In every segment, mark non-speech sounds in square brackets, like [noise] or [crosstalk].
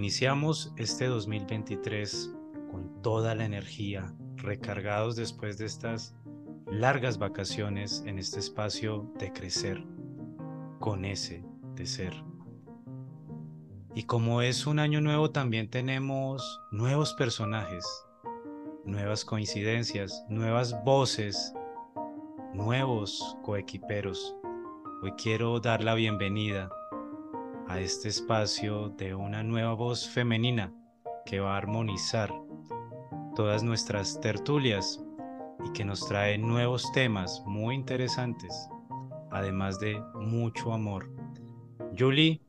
Iniciamos este 2023 con toda la energía, recargados después de estas largas vacaciones en este espacio de crecer, con ese de ser. Y como es un año nuevo, también tenemos nuevos personajes, nuevas coincidencias, nuevas voces, nuevos coequiperos. Hoy quiero dar la bienvenida a este espacio de una nueva voz femenina que va a armonizar todas nuestras tertulias y que nos trae nuevos temas muy interesantes, además de mucho amor. Julie,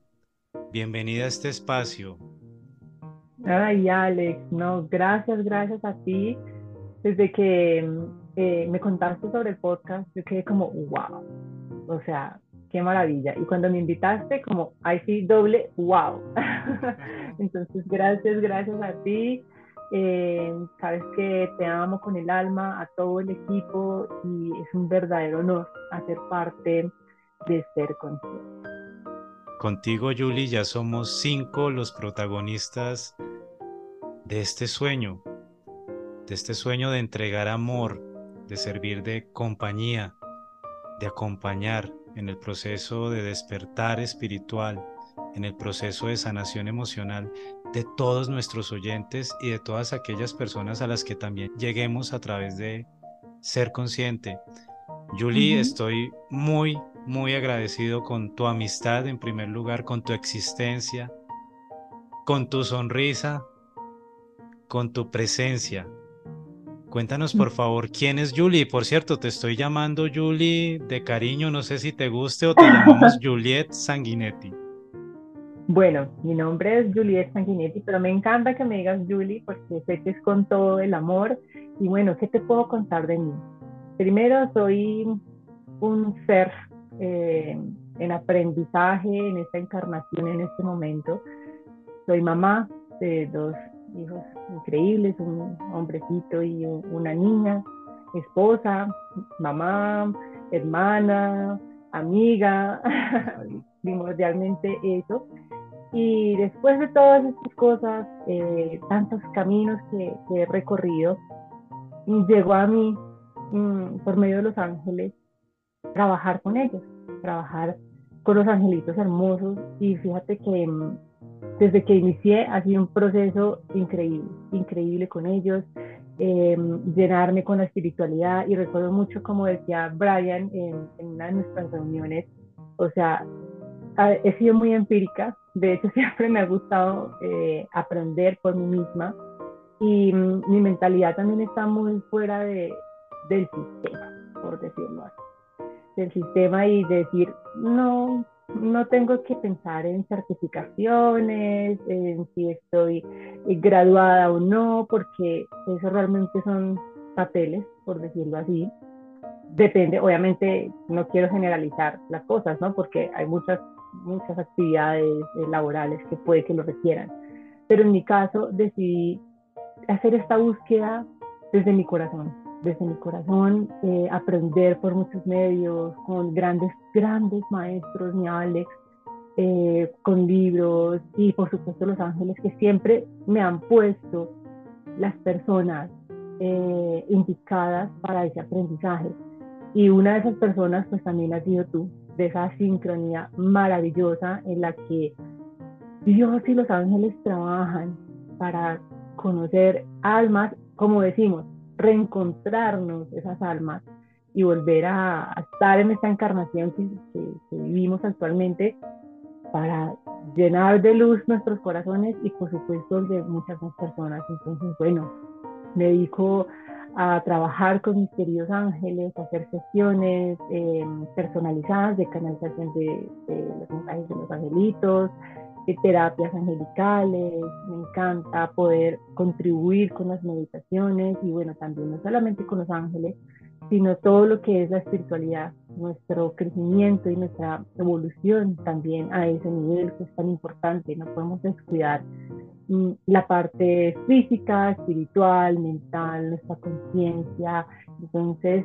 bienvenida a este espacio. Ay, Alex, no, gracias, gracias a ti. Desde que eh, me contaste sobre el podcast, yo quedé como, wow, o sea, qué maravilla. Y cuando me invitaste, como, ay, sí, doble, wow. [laughs] Entonces, gracias, gracias a ti. Eh, sabes que te amo con el alma, a todo el equipo y es un verdadero honor hacer parte de Ser Consciente. Contigo, Julie, ya somos cinco los protagonistas de este sueño, de este sueño de entregar amor, de servir de compañía, de acompañar en el proceso de despertar espiritual, en el proceso de sanación emocional de todos nuestros oyentes y de todas aquellas personas a las que también lleguemos a través de ser consciente. Julie, estoy muy, muy agradecido con tu amistad en primer lugar, con tu existencia, con tu sonrisa, con tu presencia. Cuéntanos por favor quién es Julie. Por cierto, te estoy llamando Julie de cariño, no sé si te guste o te llamamos [laughs] Juliet Sanguinetti. Bueno, mi nombre es Juliet Sanguinetti, pero me encanta que me digas Julie porque sé que es con todo el amor. Y bueno, ¿qué te puedo contar de mí? Primero, soy un ser eh, en aprendizaje en esta encarnación, en este momento. Soy mamá de dos hijos increíbles, un hombrecito y una niña, esposa, mamá, hermana, amiga, [laughs] primordialmente eso. Y después de todas estas cosas, eh, tantos caminos que, he recorrido, llegó a mí, mm, por medio de los ángeles, trabajar con ellos, trabajar con los angelitos hermosos. Y fíjate que mm, desde que inicié ha sido un proceso increíble, increíble con ellos, eh, llenarme con la espiritualidad. Y recuerdo mucho, como decía Brian en, en una de nuestras reuniones, o sea, he sido muy empírica, de hecho [laughs] siempre me ha gustado eh, aprender por mí misma y mm, mi mentalidad también está muy fuera de, del sistema, por decirlo así, del sistema y decir, no, no tengo que pensar en certificaciones, en si estoy graduada o no, porque eso realmente son papeles, por decirlo así. Depende, obviamente no quiero generalizar las cosas, ¿no? Porque hay muchas muchas actividades eh, laborales que puede que lo requieran. Pero en mi caso decidí hacer esta búsqueda desde mi corazón, desde mi corazón, eh, aprender por muchos medios, con grandes, grandes maestros, mi Alex, eh, con libros y por supuesto los ángeles que siempre me han puesto las personas indicadas para ese aprendizaje. Y una de esas personas pues también ha sido tú, de esa sincronía maravillosa en la que Dios y los ángeles trabajan para conocer almas, como decimos, reencontrarnos esas almas y volver a, estar en esta encarnación que, vivimos actualmente para llenar de luz nuestros corazones y por supuesto de muchas más personas. Entonces, bueno, me dedico a trabajar con mis queridos ángeles, a hacer sesiones eh, personalizadas de canalización de, los mensajes de los angelitos, de terapias angelicales. Me encanta poder contribuir con las meditaciones y bueno, también no solamente con los ángeles, sino todo lo que es la espiritualidad, nuestro crecimiento y nuestra evolución también a ese nivel que es tan importante. No podemos descuidar Mm, la parte física, espiritual, mental, nuestra conciencia. Entonces,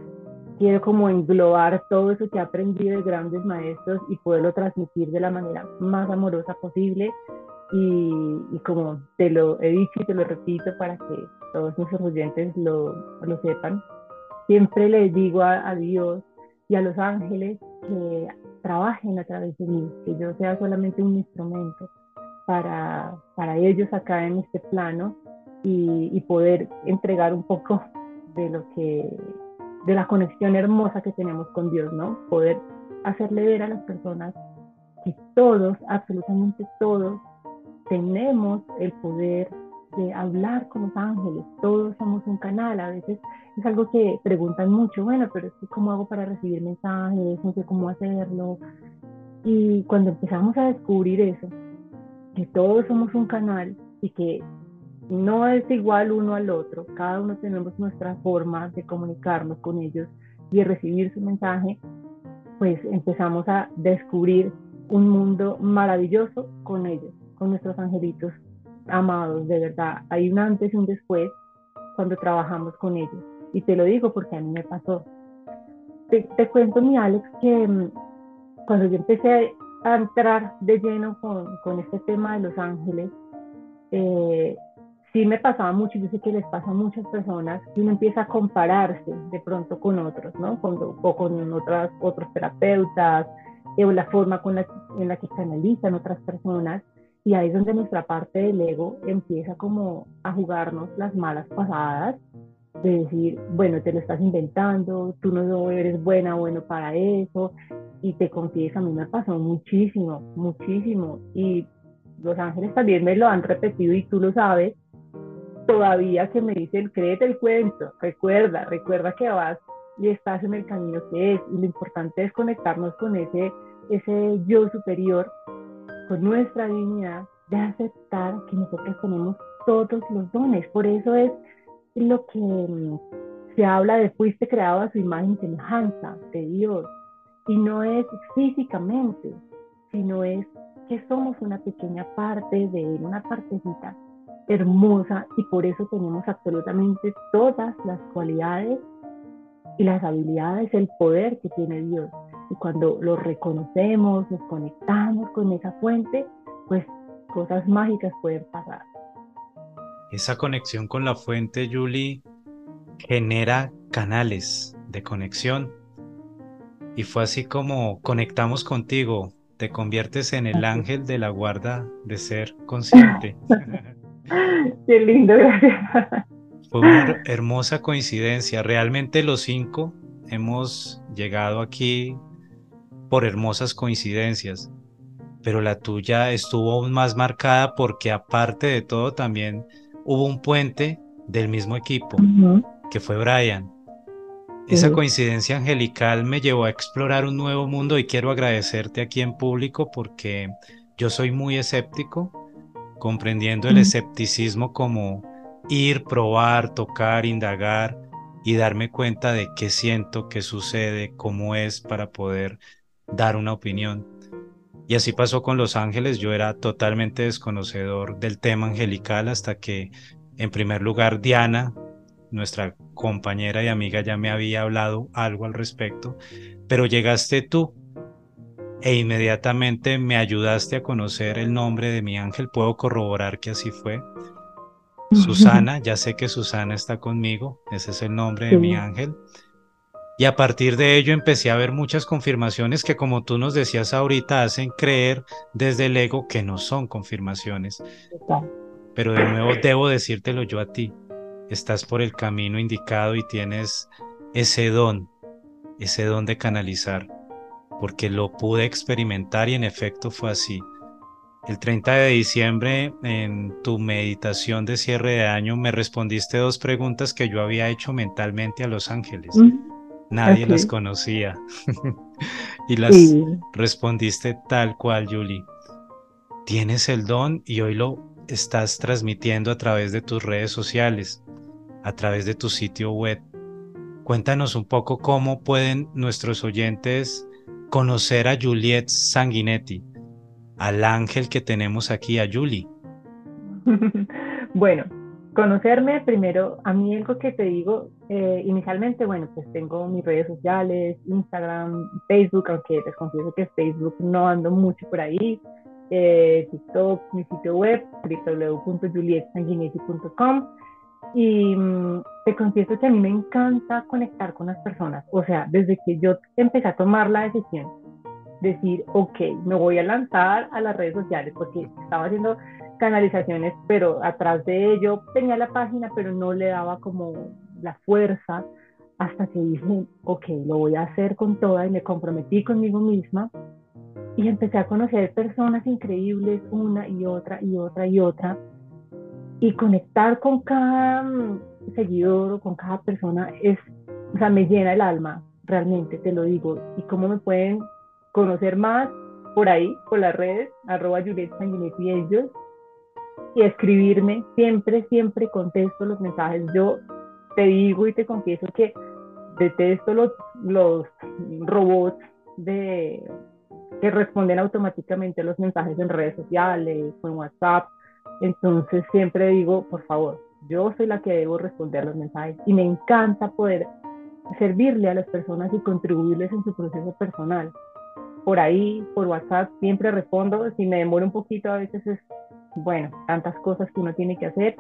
quiero como englobar todo eso que he aprendido de grandes maestros y poderlo transmitir de la manera más amorosa posible. Y, como te lo he dicho y te lo repito para que todos nuestros oyentes lo, lo sepan, siempre les digo a, a Dios y a los ángeles que trabajen a través de mí, que yo sea solamente un instrumento para, para ellos acá en este plano y, y, poder entregar un poco de lo que, de la conexión hermosa que tenemos con Dios, ¿no? Poder hacerle ver a las personas que todos, absolutamente todos, tenemos el poder de hablar con los ángeles, todos somos un canal, a veces es algo que preguntan mucho, bueno, pero ¿cómo hago para recibir mensajes? No sé cómo hacerlo. Y cuando empezamos a descubrir eso, que todos somos un canal y que no es igual uno al otro, cada uno tenemos nuestra forma de comunicarnos con ellos y de recibir su mensaje, pues empezamos a descubrir un mundo maravilloso con ellos con nuestros angelitos amados, de verdad. Hay un antes y un después cuando trabajamos con ellos. Y te lo digo porque a mí me pasó. Te, cuento, mi Alex, que mm, cuando yo empecé a entrar de lleno con, con este tema de los ángeles, eh, sí me pasaba mucho, yo sé que les pasa a muchas personas, y uno empieza a compararse de pronto con otros, ¿no? Con, o con otras, otros terapeutas, o la forma con la, en la que canalizan otras personas. Y ahí es donde nuestra parte del ego empieza como a jugarnos las malas pasadas, de decir, bueno, te lo estás inventando, tú no eres buena bueno para eso. Y te confieso, a mí me pasó muchísimo, muchísimo. Y los ángeles también me lo han repetido y tú lo sabes. Todavía que me dicen, créete el cuento, recuerda, recuerda que vas y estás en el camino que es. Y lo importante es conectarnos con ese, ese yo superior con nuestra dignidad de aceptar que nosotros tenemos todos los dones. Por eso es lo que mm, se habla de fuiste creado a su imagen y semejanza de Dios. Y no es físicamente, sino es que somos una pequeña parte de Él, una partecita hermosa y por eso tenemos absolutamente todas las cualidades y las habilidades, el poder que tiene Dios. Y cuando lo reconocemos, nos conectamos con esa fuente, pues cosas mágicas pueden pasar. Esa conexión con la fuente, Julie, genera canales de conexión. Y fue así como conectamos contigo, te conviertes en el ángel de la guarda de ser consciente. [laughs] Qué lindo, gracias. Fue una hermosa coincidencia. Realmente los cinco hemos llegado aquí por hermosas coincidencias, pero la tuya estuvo aún más marcada porque aparte de todo también hubo un puente del mismo equipo, que fue Brian. Esa coincidencia angelical me llevó a explorar un nuevo mundo y quiero agradecerte aquí en público porque yo soy muy escéptico, comprendiendo el escepticismo como ir, probar, tocar, indagar y darme cuenta de qué siento, qué sucede, cómo es para poder dar una opinión. Y así pasó con Los Ángeles, yo era totalmente desconocedor del tema angelical hasta que, en primer lugar, Diana, nuestra compañera y amiga, ya me había hablado algo al respecto, pero llegaste tú e inmediatamente me ayudaste a conocer el nombre de mi ángel, puedo corroborar que así fue. Susana, ya sé que Susana está conmigo, ese es el nombre de mi ángel. Y a partir de ello empecé a ver muchas confirmaciones que como tú nos decías ahorita hacen creer desde el ego que no son confirmaciones. Pero de nuevo debo decírtelo yo a ti. Estás por el camino indicado y tienes ese don, ese don de canalizar, porque lo pude experimentar y en efecto fue así. El 30 de diciembre, en tu meditación de cierre de año, me respondiste dos preguntas que yo había hecho mentalmente a los ángeles. Nadie las conocía. [laughs] y las respondiste tal cual, Julie. Tienes el don y hoy lo estás transmitiendo a través de tus redes sociales, a través de tu sitio web. Cuéntanos un poco cómo pueden nuestros oyentes conocer a Juliet Sanguinetti, al ángel que tenemos aquí, a Julie. [laughs] bueno, conocerme primero, a mí algo que te digo, eh, inicialmente, bueno, pues tengo mis redes sociales, Instagram, Facebook, aunque les confieso que Facebook no ando mucho por ahí, eh, TikTok, mi sitio web, www.julietsanguinetti.com. Y mm, te confieso que a mí me encanta conectar con las personas. O sea, desde que yo empecé a tomar la decisión, decir, ok, me voy a lanzar a las redes sociales, porque estaba haciendo canalizaciones, pero atrás de ello tenía la página, pero no le daba como la fuerza hasta que dije, ok, lo voy a hacer con toda y me comprometí conmigo misma y empecé a conocer personas increíbles, una y otra y otra y otra, y conectar con cada mm, seguidor o con cada persona es, o sea, me llena el alma, realmente, te lo digo, y cómo me pueden conocer más por ahí, por las redes, arroba Juliet Sanguinetti ellos, y escribirme, siempre, siempre contesto los mensajes. Yo te digo y te confieso que detesto los, los robots de, que responden automáticamente a los mensajes en redes sociales o en WhatsApp. Entonces siempre digo, por favor, yo soy la que debo responder los mensajes y me encanta poder servirle a las personas y contribuirles en su proceso personal. Por ahí, por WhatsApp, siempre respondo. Si me demoro un poquito, a veces es, bueno, tantas cosas que uno tiene que hacer,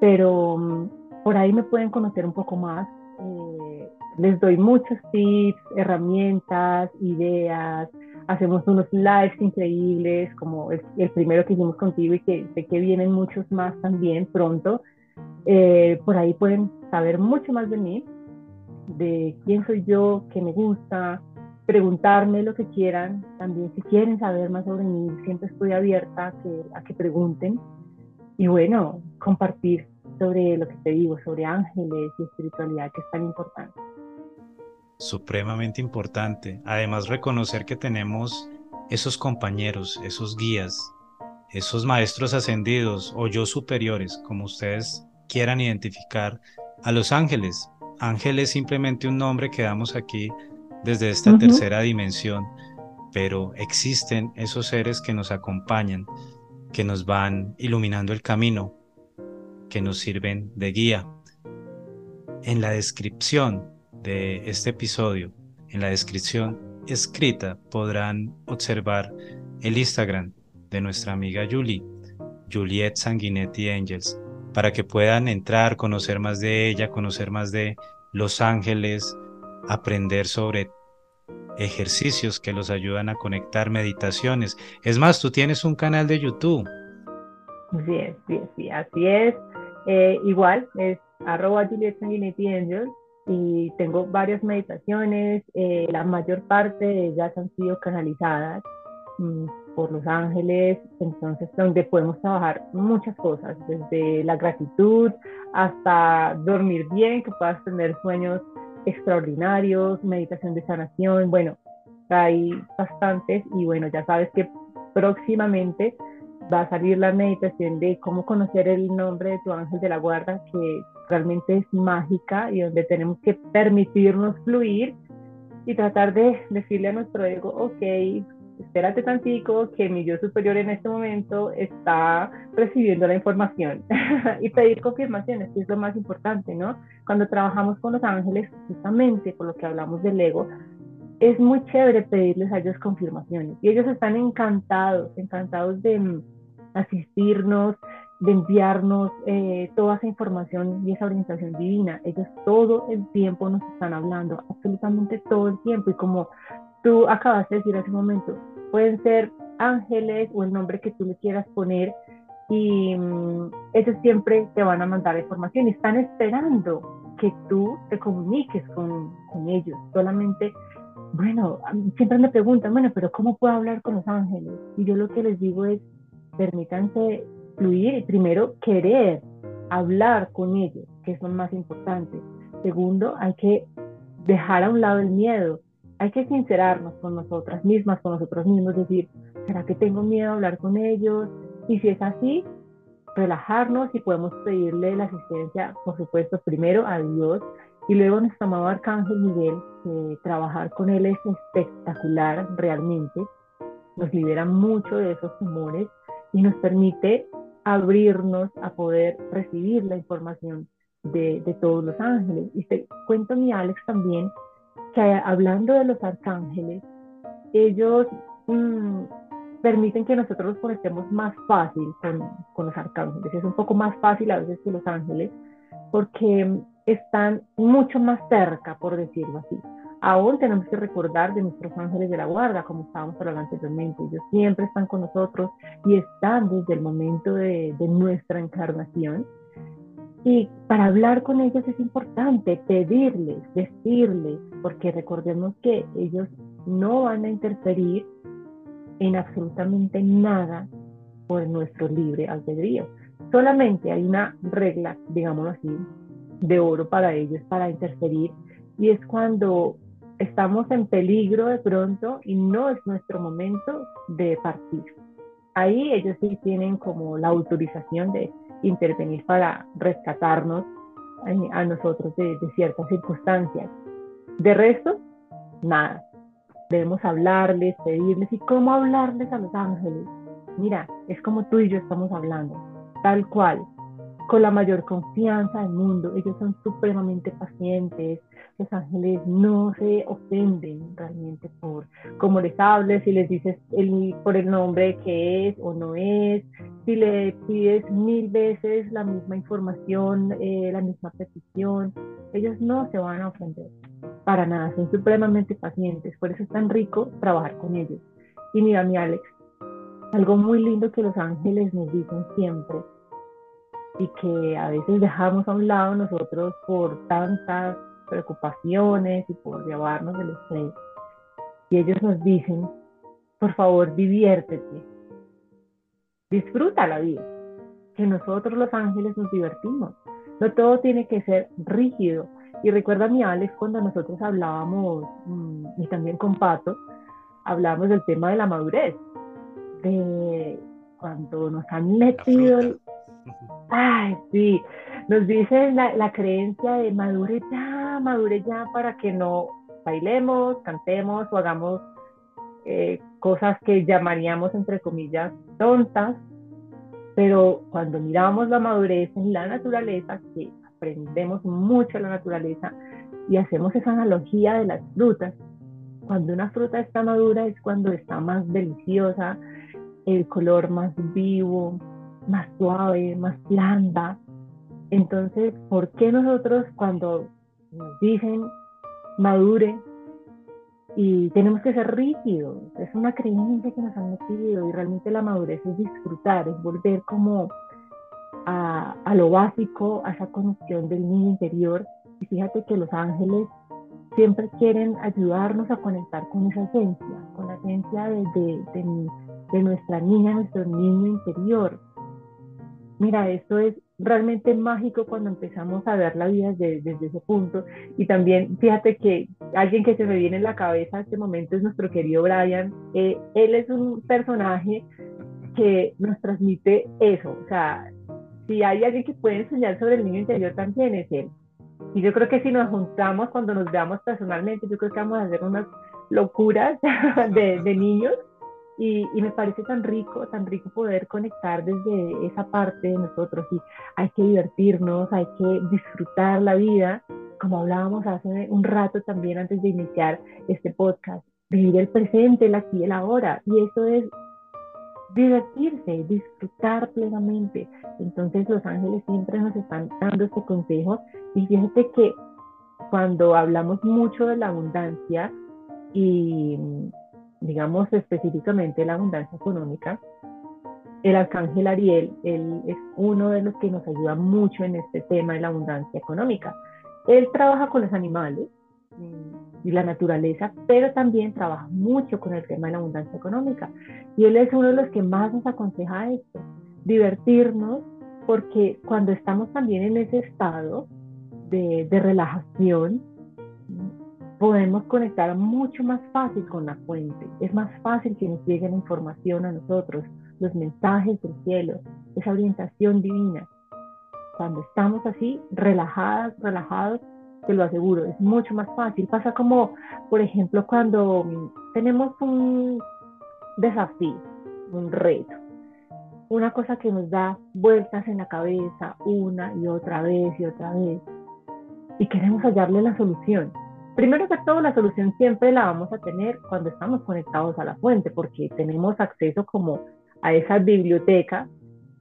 pero mm, por ahí me pueden conocer un poco más. Eh, les doy muchos tips, herramientas, ideas. Hacemos unos lives increíbles, como el, primero que hicimos contigo y que sé que vienen muchos más también pronto. Eh, por ahí pueden saber mucho más de mí, de quién soy yo, qué me gusta, preguntarme lo que quieran. También si quieren saber más sobre mí, siempre estoy abierta a que, a que pregunten. Y bueno, compartir sobre lo que te digo, sobre ángeles y espiritualidad, que es tan importante. Supremamente importante. Además, reconocer que tenemos esos compañeros, esos guías, esos maestros ascendidos o yo superiores, como ustedes quieran identificar, a los ángeles. Ángel es simplemente un nombre que damos aquí desde esta tercera dimensión, pero existen esos seres que nos acompañan, que nos van iluminando el camino, que nos sirven de guía. En la descripción de este episodio, en la descripción escrita, podrán observar el Instagram de nuestra amiga Julie, Juliet Sanguinetti Angels, para que puedan entrar, conocer más de ella, conocer más de Los Ángeles, aprender sobre ejercicios que los ayudan a conectar meditaciones. Es más, tú tienes un canal de YouTube. Sí, sí, sí, así es. Eh, igual es arroba Juliet Sanguinetti Angel y tengo varias meditaciones, eh, la mayor parte de ellas han sido canalizadas mm, por los ángeles, entonces donde podemos trabajar muchas cosas, desde la gratitud hasta dormir bien, que puedas tener sueños extraordinarios, meditación de sanación, bueno, hay bastantes y bueno, ya sabes que próximamente va a salir la meditación de cómo conocer el nombre de tu ángel de la guarda, que realmente es mágica y donde tenemos que permitirnos fluir y tratar de decirle a nuestro ego, ok, espérate tantico que mi yo superior en este momento está recibiendo la información [laughs] y pedir confirmaciones, que es lo más importante, ¿no? Cuando trabajamos con los ángeles, justamente por lo que hablamos del ego, es muy chévere pedirles a ellos confirmaciones y ellos están encantados, encantados de asistirnos, de enviarnos eh, toda esa información y esa orientación divina. Ellos todo el tiempo nos están hablando, absolutamente todo el tiempo. Y como tú acabas de decir hace un momento, pueden ser ángeles o el nombre que tú le quieras poner y mm, ellos siempre te van a mandar información y están esperando que tú te comuniques con, con ellos. Solamente, bueno, siempre me preguntan, bueno, pero ¿cómo puedo hablar con los ángeles? Y yo lo que les digo es, permítanse fluir. Primero querer hablar con ellos, que es lo más importante. Segundo, hay que dejar a un lado el miedo, hay que sincerarnos con nosotras mismas, con nosotros mismos, decir, ¿será que tengo miedo a hablar con ellos? Y si es así, relajarnos y podemos pedirle la asistencia, por supuesto, primero a Dios. Y luego a nuestro amado Arcángel Miguel, que trabajar con él es espectacular realmente, nos libera mucho de esos temores y nos permite abrirnos a poder recibir la información de, todos los ángeles. Y te cuento mi Alex también que hablando de los arcángeles, ellos mm, permiten que nosotros nos conectemos más fácil con, con los arcángeles. Es un poco más fácil a veces que los ángeles porque están mucho más cerca, por decirlo así. Aún tenemos que recordar de nuestros ángeles de la guarda, como estábamos hablando anteriormente. Ellos siempre están con nosotros y están desde el momento de, de nuestra encarnación. Y para hablar con ellos es importante pedirles, decirles, porque recordemos que ellos no van a interferir en absolutamente nada por nuestro libre albedrío. Solamente hay una regla, digámoslo así, de oro para ellos para interferir y es cuando estamos en peligro de pronto y no es nuestro momento de partir. Ahí ellos sí tienen como la autorización de intervenir para rescatarnos a nosotros de, de ciertas circunstancias. De resto, nada debemos hablarles, pedirles. ¿Y cómo hablarles a los ángeles? Mira, es como tú y yo estamos hablando, tal cual, con la mayor confianza del mundo. Ellos son supremamente pacientes. Los ángeles no se ofenden realmente por cómo les hables, si les dices el, por el nombre que es o no es, si le pides mil veces la misma información, eh, la misma petición. Ellos no se van a ofender para nada, son supremamente pacientes, por eso es tan rico trabajar con ellos. Y mira, mi Alex, algo muy lindo que los ángeles nos dicen siempre y que a veces dejamos a un lado nosotros por tantas preocupaciones y por llevarnos del estrés. Y ellos nos dicen, por favor, diviértete, disfruta la vida, que nosotros los ángeles nos divertimos. No todo tiene que ser rígido, y recuerda mi Alex cuando nosotros hablábamos, mm, y también con Pato, hablábamos del tema de la madurez, de cuando nos han metido... Ay, sí, nos dicen la, creencia de madure ya, madure ya para que no bailemos, cantemos o hagamos eh, cosas que llamaríamos entre comillas tontas, pero cuando miramos la madurez en la naturaleza, que aprendemos mucho la naturaleza y hacemos esa analogía de las frutas. Cuando una fruta está madura es cuando está más deliciosa, el color más vivo, más suave, más blanda. Entonces, ¿por qué nosotros cuando nos dicen madure y tenemos que ser rígidos? Es una creencia que nos han metido y realmente la madurez es disfrutar, es volver como a, lo básico, a esa conexión del niño interior. Y fíjate que los ángeles siempre quieren ayudarnos a conectar con esa esencia, con la esencia de, de, nuestra niña, nuestro niño interior. Mira, esto es realmente mágico cuando empezamos a ver la vida desde, ese punto. Y también fíjate que alguien que se me viene en la cabeza en este momento es nuestro querido Brian. Eh, él es un personaje que nos transmite eso, o sea, si hay alguien que puede enseñar sobre el niño interior también es él. Y yo creo que si nos juntamos cuando nos veamos personalmente, yo creo que vamos a hacer unas locuras [laughs] de, de niños y, y, me parece tan rico, tan rico poder conectar desde esa parte de nosotros y hay que divertirnos, hay que disfrutar la vida, como hablábamos hace un rato también antes de iniciar este podcast, vivir el presente, el aquí y el ahora. Y eso es divertirse, disfrutar plenamente. Entonces los ángeles siempre nos están dando este consejo y fíjate que cuando hablamos mucho de la abundancia y digamos específicamente la abundancia económica, el arcángel Ariel, él es uno de los que nos ayuda mucho en este tema de la abundancia económica. Él trabaja con los animales, y la naturaleza, pero también trabaja mucho con el tema de la abundancia económica. Y él es uno de los que más nos aconseja esto, divertirnos, porque cuando estamos también en ese estado de, de relajación, podemos conectar mucho más fácil con la fuente. Es más fácil que nos llegue la información a nosotros, los mensajes del cielo, esa orientación divina. Cuando estamos así, relajadas, relajados, te lo aseguro, es mucho más fácil. Pasa como, por ejemplo, cuando tenemos un desafío, un reto, una cosa que nos da vueltas en la cabeza una y otra vez y otra vez, y queremos hallarle la solución. Primero que todo, la solución siempre la vamos a tener cuando estamos conectados a la fuente, porque tenemos acceso como a esa biblioteca,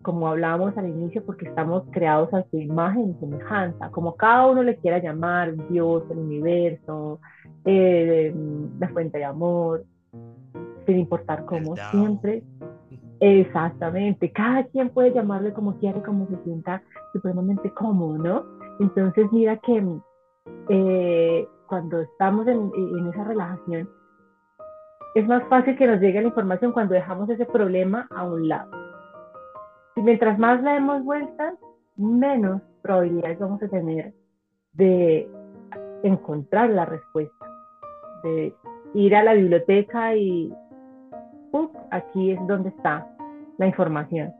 como hablábamos al inicio, porque estamos creados a su imagen y semejanza, como cada uno le quiera llamar, Dios, el universo, eh, la fuente de amor, sin importar cómo, siempre. Exactamente, cada quien puede llamarle como quiere, como se sienta supremamente cómodo, ¿no? Entonces, mira que eh, cuando estamos en, en, esa relajación, es más fácil que nos llegue la información cuando dejamos ese problema a un lado. Y mientras más le demos vueltas, menos probabilidades vamos a tener de encontrar la respuesta, de ir a la biblioteca y aquí es donde está la información.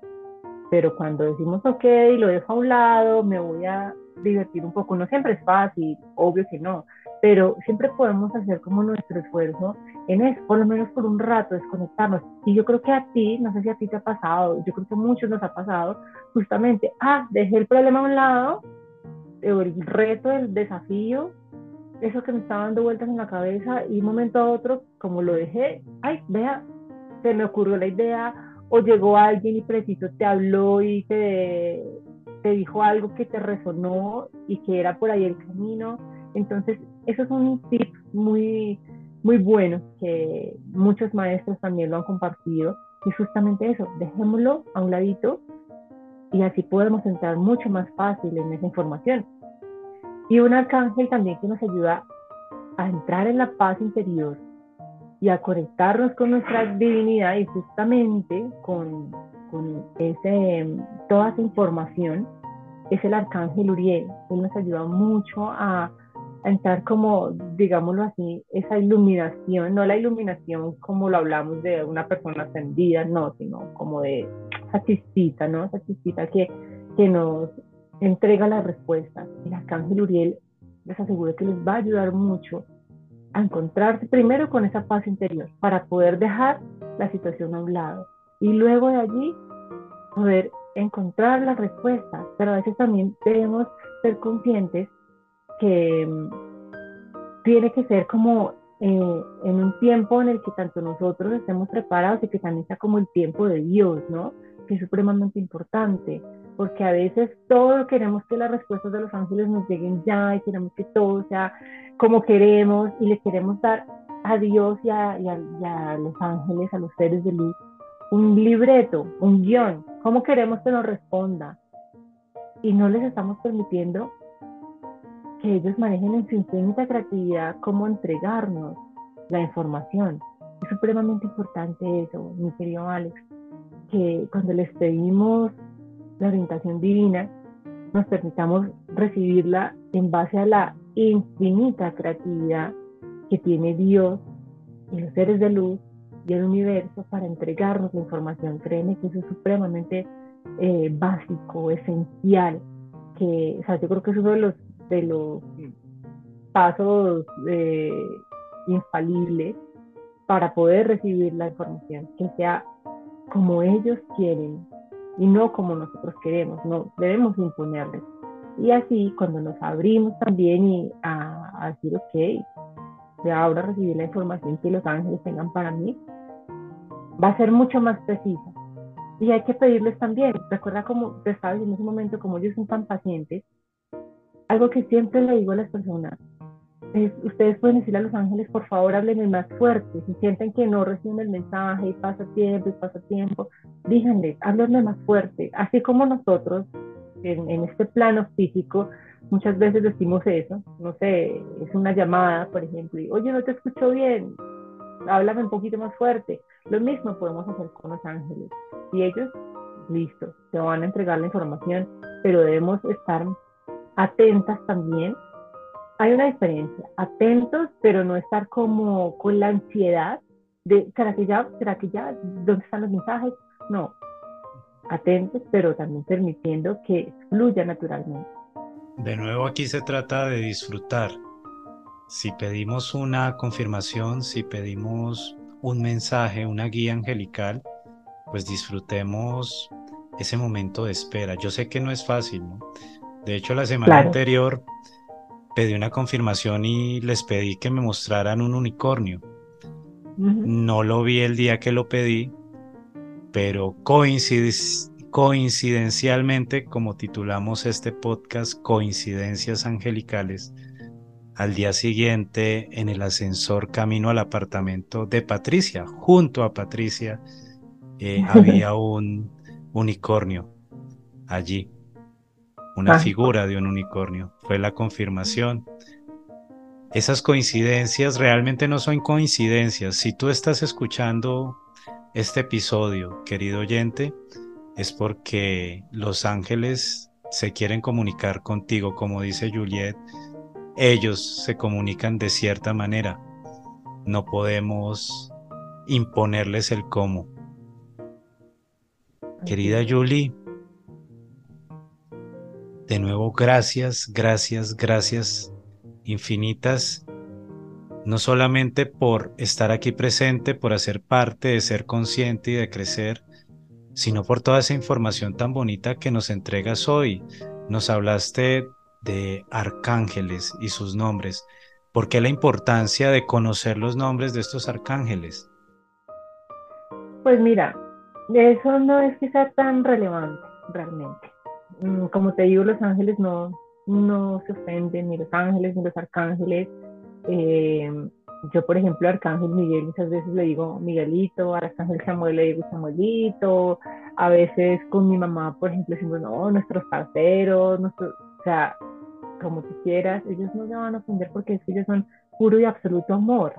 Pero cuando decimos, ok, lo dejo a un lado, me voy a divertir un poco, no siempre es fácil, obvio que no, pero siempre podemos hacer como nuestro esfuerzo en eso, por lo menos por un rato, desconectarnos. Y yo creo que a ti, no sé si a ti te ha pasado, yo creo que a muchos nos ha pasado, justamente, ah, dejé el problema a un lado, el reto, el desafío, eso que me estaba dando vueltas en la cabeza y un momento a otro, como lo dejé, ay, vea, se me ocurrió la idea o llegó alguien y preciso te habló y te, te dijo algo que te resonó y que era por ahí el camino. Entonces, eso es un tip muy, muy bueno que muchos maestros también lo han compartido. Y justamente eso, dejémoslo a un ladito y así podemos entrar mucho más fácil en esa información. Y un arcángel también que nos ayuda a entrar en la paz interior y a conectarnos con nuestra divinidad y justamente con, con ese, toda esa información es el arcángel Uriel. Él nos ayuda mucho a, a, entrar como, digámoslo así, esa iluminación, no la iluminación como lo hablamos de una persona ascendida, no, sino como de esa ¿no? Esa que, que nos entrega la respuesta. El arcángel Uriel les aseguro que les va a ayudar mucho a encontrarse primero con esa paz interior para poder dejar la situación a un lado y luego de allí poder encontrar las respuestas, pero a veces también debemos ser conscientes que tiene que ser como eh, en un tiempo en el que tanto nosotros estemos preparados y que también sea como el tiempo de Dios, ¿no? Que es supremamente importante, porque a veces todo queremos que las respuestas de los ángeles nos lleguen ya y queremos que todo sea como queremos y le queremos dar a Dios y a, los ángeles, a los seres de luz, un libreto, un guion, cómo queremos que nos responda. Y no les estamos permitiendo que ellos manejen en su infinita creatividad cómo entregarnos la información. Es supremamente importante eso, mi querido Alex, que cuando les pedimos la orientación divina, nos permitamos recibirla en base a la infinita creatividad que tiene Dios y los seres de luz y el universo para entregarnos la información. Créeme que eso es supremamente eh, básico, esencial, que o sea, yo creo que es uno de los, de los pasos eh, infalibles para poder recibir la información, que sea como ellos quieren y no como nosotros queremos, no debemos imponerles. Y así, cuando nos abrimos también y a, decir, ok, de ahora recibir la información que los ángeles tengan para mí, va a ser mucho más precisa. Y hay que pedirles también, recuerda como te estaba diciendo en ese momento, como ellos son tan pacientes, algo que siempre le digo a las personas, es, ustedes pueden decirle a los ángeles, por favor, háblenme más fuerte. Si sienten que no reciben el mensaje y pasa tiempo y pasa tiempo, díganles, háblenme más fuerte. Así como nosotros en, este plano físico, muchas veces decimos eso, no sé, es una llamada, por ejemplo, y oye, no te escucho bien, háblame un poquito más fuerte. Lo mismo podemos hacer con los ángeles. Y ellos, listo, te van a entregar la información, pero debemos estar atentas también. Hay una diferencia, atentos, pero no estar como con la ansiedad de, ¿será que ya? ¿Será que ya? ¿Dónde están los mensajes? No, atentos, pero también permitiendo que fluya naturalmente. De nuevo aquí se trata de disfrutar. Si pedimos una confirmación, si pedimos un mensaje, una guía angelical, pues disfrutemos ese momento de espera. Yo sé que no es fácil, ¿no? De hecho, la semana anterior pedí una confirmación y les pedí que me mostraran un unicornio. No lo vi el día que lo pedí, pero coincidencialmente, como titulamos este podcast, Coincidencias Angelicales, al día siguiente en el ascensor camino al apartamento de Patricia, junto a Patricia, eh, [laughs] había un unicornio allí, una ah. figura de un unicornio. Fue la confirmación. Esas coincidencias realmente no son coincidencias. Si tú estás escuchando este episodio, querido oyente, es porque los ángeles se quieren comunicar contigo, como dice Juliet. Ellos se comunican de cierta manera. No podemos imponerles el cómo. Querida Julie, de nuevo gracias, gracias, gracias infinitas, no solamente por estar aquí presente, por hacer parte de ser consciente y de crecer, sino por toda esa información tan bonita que nos entregas hoy. Nos hablaste de arcángeles y sus nombres. ¿Por qué la importancia de conocer los nombres de estos arcángeles? Pues mira, eso no es sea tan relevante realmente. Mm, como te digo, los ángeles no, no se ofenden, ni los ángeles ni los arcángeles. Eh, yo, por ejemplo, Arcángel Miguel muchas veces le digo Miguelito, a Arcángel Samuel le digo Samuelito, a veces con mi mamá, por ejemplo, decimos, no, nuestros parceros, nuestros, o sea, como tú quieras, ellos no se van a ofender porque ellos son puro y absoluto amor.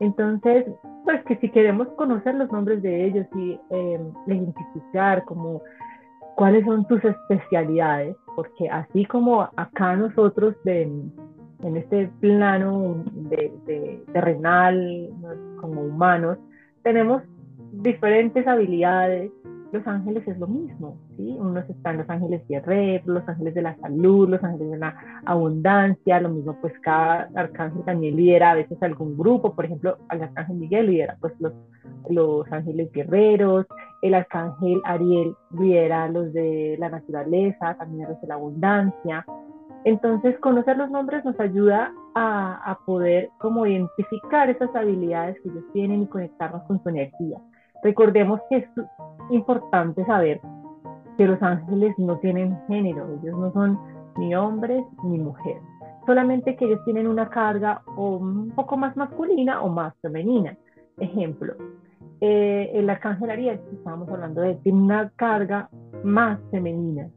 Entonces, pues que si queremos conocer los nombres de ellos y eh, identificar como cuáles son tus especialidades, porque así como acá nosotros en este plano de, de, terrenal, como humanos, tenemos diferentes habilidades, los ángeles es lo mismo, ¿sí? Unos están los ángeles guerreros, los ángeles de la salud, los ángeles de la abundancia, lo mismo pues cada arcángel también lidera a veces algún grupo, por ejemplo, el arcángel Miguel lidera pues los, los ángeles guerreros, el arcángel Ariel lidera los de la naturaleza, también los de la abundancia. Entonces, conocer los nombres nos ayuda a, a poder como identificar esas habilidades que ellos tienen y conectarnos con su energía. Recordemos que es importante saber que los ángeles no tienen género, ellos no son ni hombres ni mujeres, solamente que ellos tienen una carga un poco más masculina o más femenina. Ejemplo, eh, el arcángel Ariel, que estábamos hablando de tiene una carga más femenina.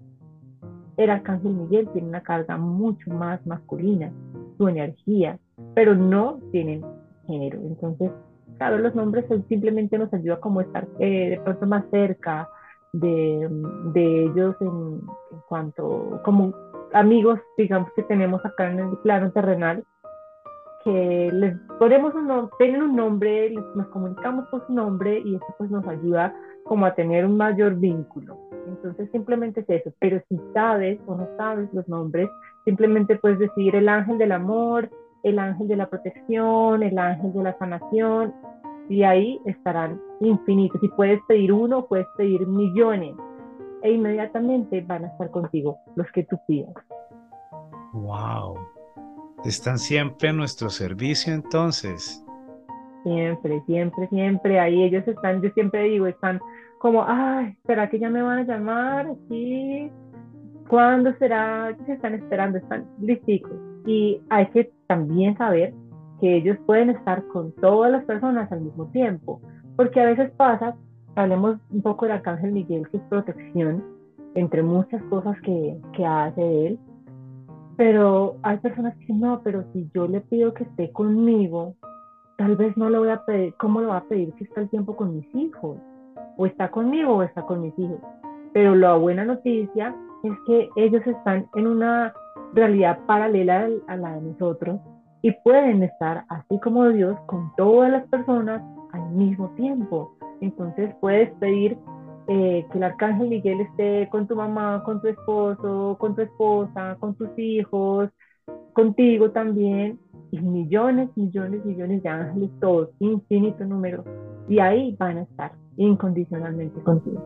El arcángel Miguel tiene una carga mucho más masculina, su energía, pero no tienen género. Entonces, claro, los nombres simplemente nos ayuda como estar eh, de pronto más cerca de, de ellos en, cuanto, como amigos, digamos, que tenemos acá en el plano terrenal, que les ponemos un tienen un nombre, nos comunicamos con su nombre y eso pues nos ayuda como a tener un mayor vínculo. Entonces simplemente es eso, pero si sabes o no sabes los nombres, simplemente puedes decir el ángel del amor, el ángel de la protección, el ángel de la sanación, y ahí estarán infinitos. Si puedes pedir uno, puedes pedir millones, e inmediatamente van a estar contigo los que tú pidas. ¡Wow! Están siempre a nuestro servicio entonces. Siempre, siempre, siempre. Ahí ellos están, yo siempre digo, están como, ay, ¿será que ya me van a llamar? Sí. ¿Cuándo será? ¿Qué se están esperando? Están listos. Y hay que también saber que ellos pueden estar con todas las personas al mismo tiempo, porque a veces pasa, hablemos un poco del Arcángel Miguel, es protección, entre muchas cosas que, que hace él, pero hay personas que no, pero si yo le pido que esté conmigo, tal vez no le voy a pedir, ¿cómo le va a pedir que esté el tiempo con mis hijos? O está conmigo o está con mis hijos. Pero la buena noticia es que ellos están en una realidad paralela a la de nosotros y pueden estar así como Dios con todas las personas al mismo tiempo. Entonces puedes pedir eh, que el arcángel Miguel esté con tu mamá, con tu esposo, con tu esposa, con tus hijos, contigo también, y millones, millones, millones de ángeles, todos, infinito número, y ahí van a estar incondicionalmente contigo.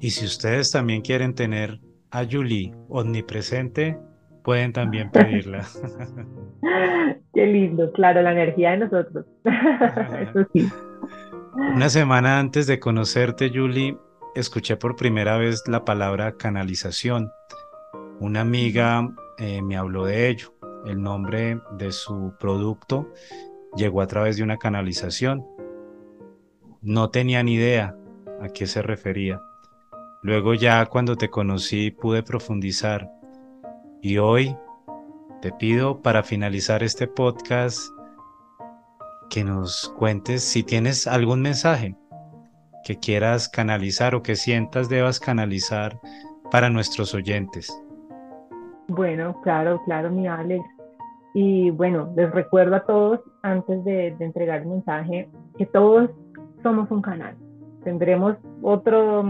Y si ustedes también quieren tener a Julie omnipresente, pueden también pedirla. [laughs] Qué lindo, claro, la energía de nosotros. [laughs] Eso sí. Una semana antes de conocerte, Julie, escuché por primera vez la palabra canalización. Una amiga eh, me habló de ello. El nombre de su producto llegó a través de una canalización. No tenía ni idea a qué se refería. Luego ya cuando te conocí pude profundizar y hoy te pido para finalizar este podcast que nos cuentes si tienes algún mensaje que quieras canalizar o que sientas debas canalizar para nuestros oyentes. Bueno, claro, claro, mi Alex. Y bueno, les recuerdo a todos, antes de, entregar el mensaje, que todos somos un canal. Tendremos otro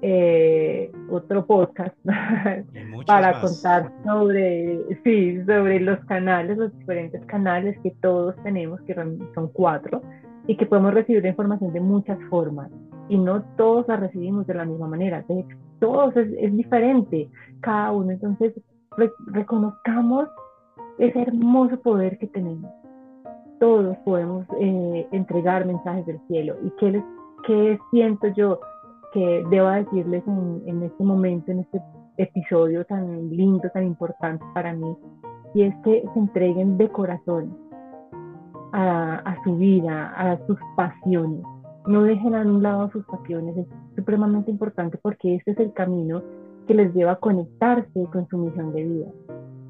eh, otro podcast [laughs] para contar sobre, sí, sobre los canales, los diferentes canales que todos tenemos, que son cuatro, y que podemos recibir información de muchas formas. Y no todos la recibimos de la misma manera. De todos es, es diferente, cada uno. Entonces, reconozcamos ese hermoso poder que tenemos. Todos podemos eh, entregar mensajes del cielo. ¿Y qué, les, qué siento yo? Que debo decirles en, este momento, en este episodio tan lindo, tan importante para mí, y es que se entreguen de corazón a, su vida, a sus pasiones. No dejen a un lado sus pasiones, es supremamente importante porque este es el camino que les lleva a conectarse con su misión de vida.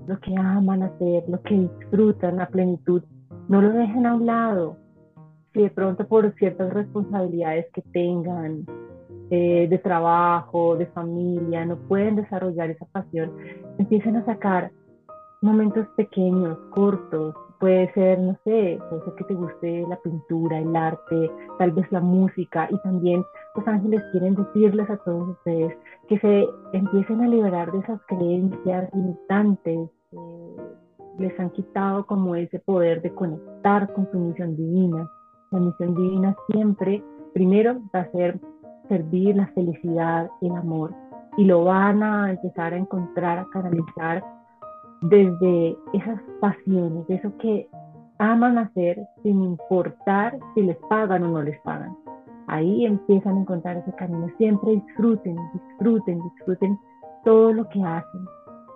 Lo que aman hacer, lo que disfrutan a plenitud, no lo dejen a un lado. Si de pronto por ciertas responsabilidades que tengan, eh, de trabajo, de familia, no pueden desarrollar esa pasión, empiecen a sacar momentos pequeños, cortos. Puede ser, no sé, puede ser que te guste la pintura, el arte, tal vez la música. Y también los ángeles quieren decirles a todos ustedes que se empiecen a liberar de esas creencias limitantes que les han quitado como ese poder de conectar con su misión divina. La misión divina siempre, primero, va a ser servir, la felicidad, el amor. Y lo van a empezar a encontrar, a canalizar desde esas pasiones, de eso que aman hacer sin importar si les pagan o no les pagan. Ahí empiezan a encontrar ese camino. Siempre disfruten, disfruten, disfruten todo lo que hacen.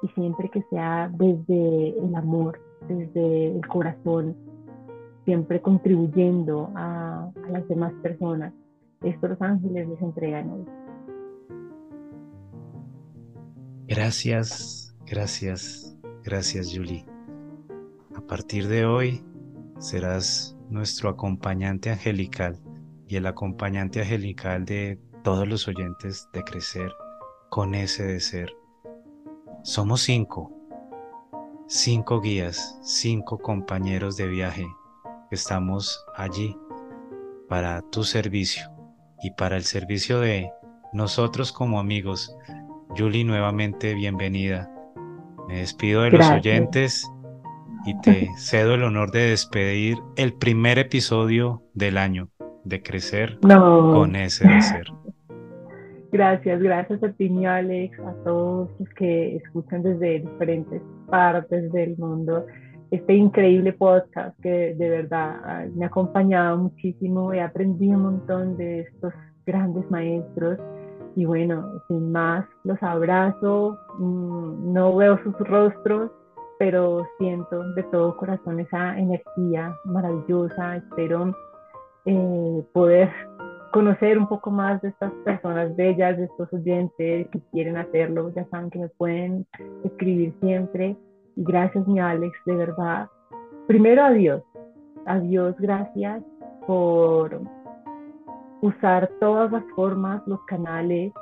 Y siempre que sea desde el amor, desde el corazón, siempre contribuyendo a, a las demás personas estos ángeles les entregan hoy. Gracias, gracias, gracias Julie. A partir de hoy serás nuestro acompañante angelical y el acompañante angelical de todos los oyentes de crecer con ese de ser. Somos cinco, cinco guías, cinco compañeros de viaje estamos allí para tu servicio y para el servicio de nosotros como amigos. Julie, nuevamente bienvenida. Me despido de los oyentes y te [laughs] cedo el honor de despedir el primer episodio del año de Crecer con ese de ser. [laughs] Gracias, gracias a ti, Alex, a todos los que escuchan desde diferentes partes del mundo este increíble podcast que de verdad me ha acompañado muchísimo, he aprendido un montón de estos grandes maestros. Y bueno, sin más, los abrazo, mm, no veo sus rostros, pero siento de todo corazón esa energía maravillosa, espero eh, poder conocer un poco más de estas personas bellas, de estos oyentes que quieren hacerlo, ya saben que me pueden escribir siempre Gracias, mi Alex, de verdad. Primero a Dios. A Dios, gracias por usar todas las formas, los canales,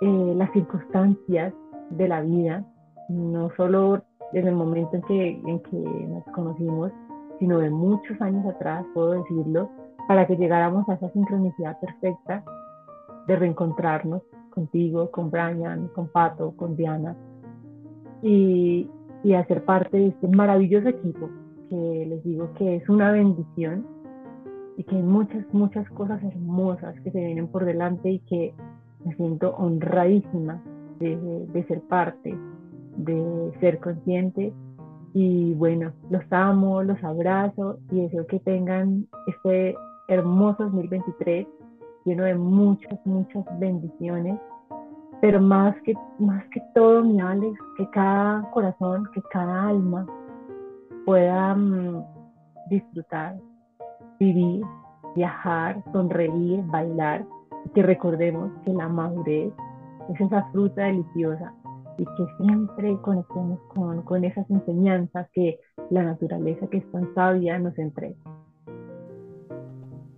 eh, las circunstancias de la vida, no solo desde el momento en que, en que nos conocimos, sino de muchos años atrás, puedo decirlo, para que llegáramos a esa sincronicidad perfecta de reencontrarnos contigo, con Brian, con Pato, con Diana. Y, y hacer parte de este maravilloso equipo que les digo que es una bendición y que hay muchas, muchas cosas hermosas que se vienen por delante y que me siento honradísima de, de ser parte de ser consciente. Y bueno, los amo, los abrazo y deseo que tengan este hermoso 2023 lleno de muchas, muchas bendiciones. Pero más que, más que todo, mi Alex, que cada corazón, que cada alma pueda mm, disfrutar, vivir, viajar, sonreír, bailar, y que recordemos que la madurez es esa fruta deliciosa y que siempre conectemos con, con esas enseñanzas que la naturaleza que es tan sabia nos entrega.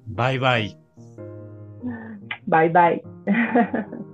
Bye bye. Bye bye. [laughs]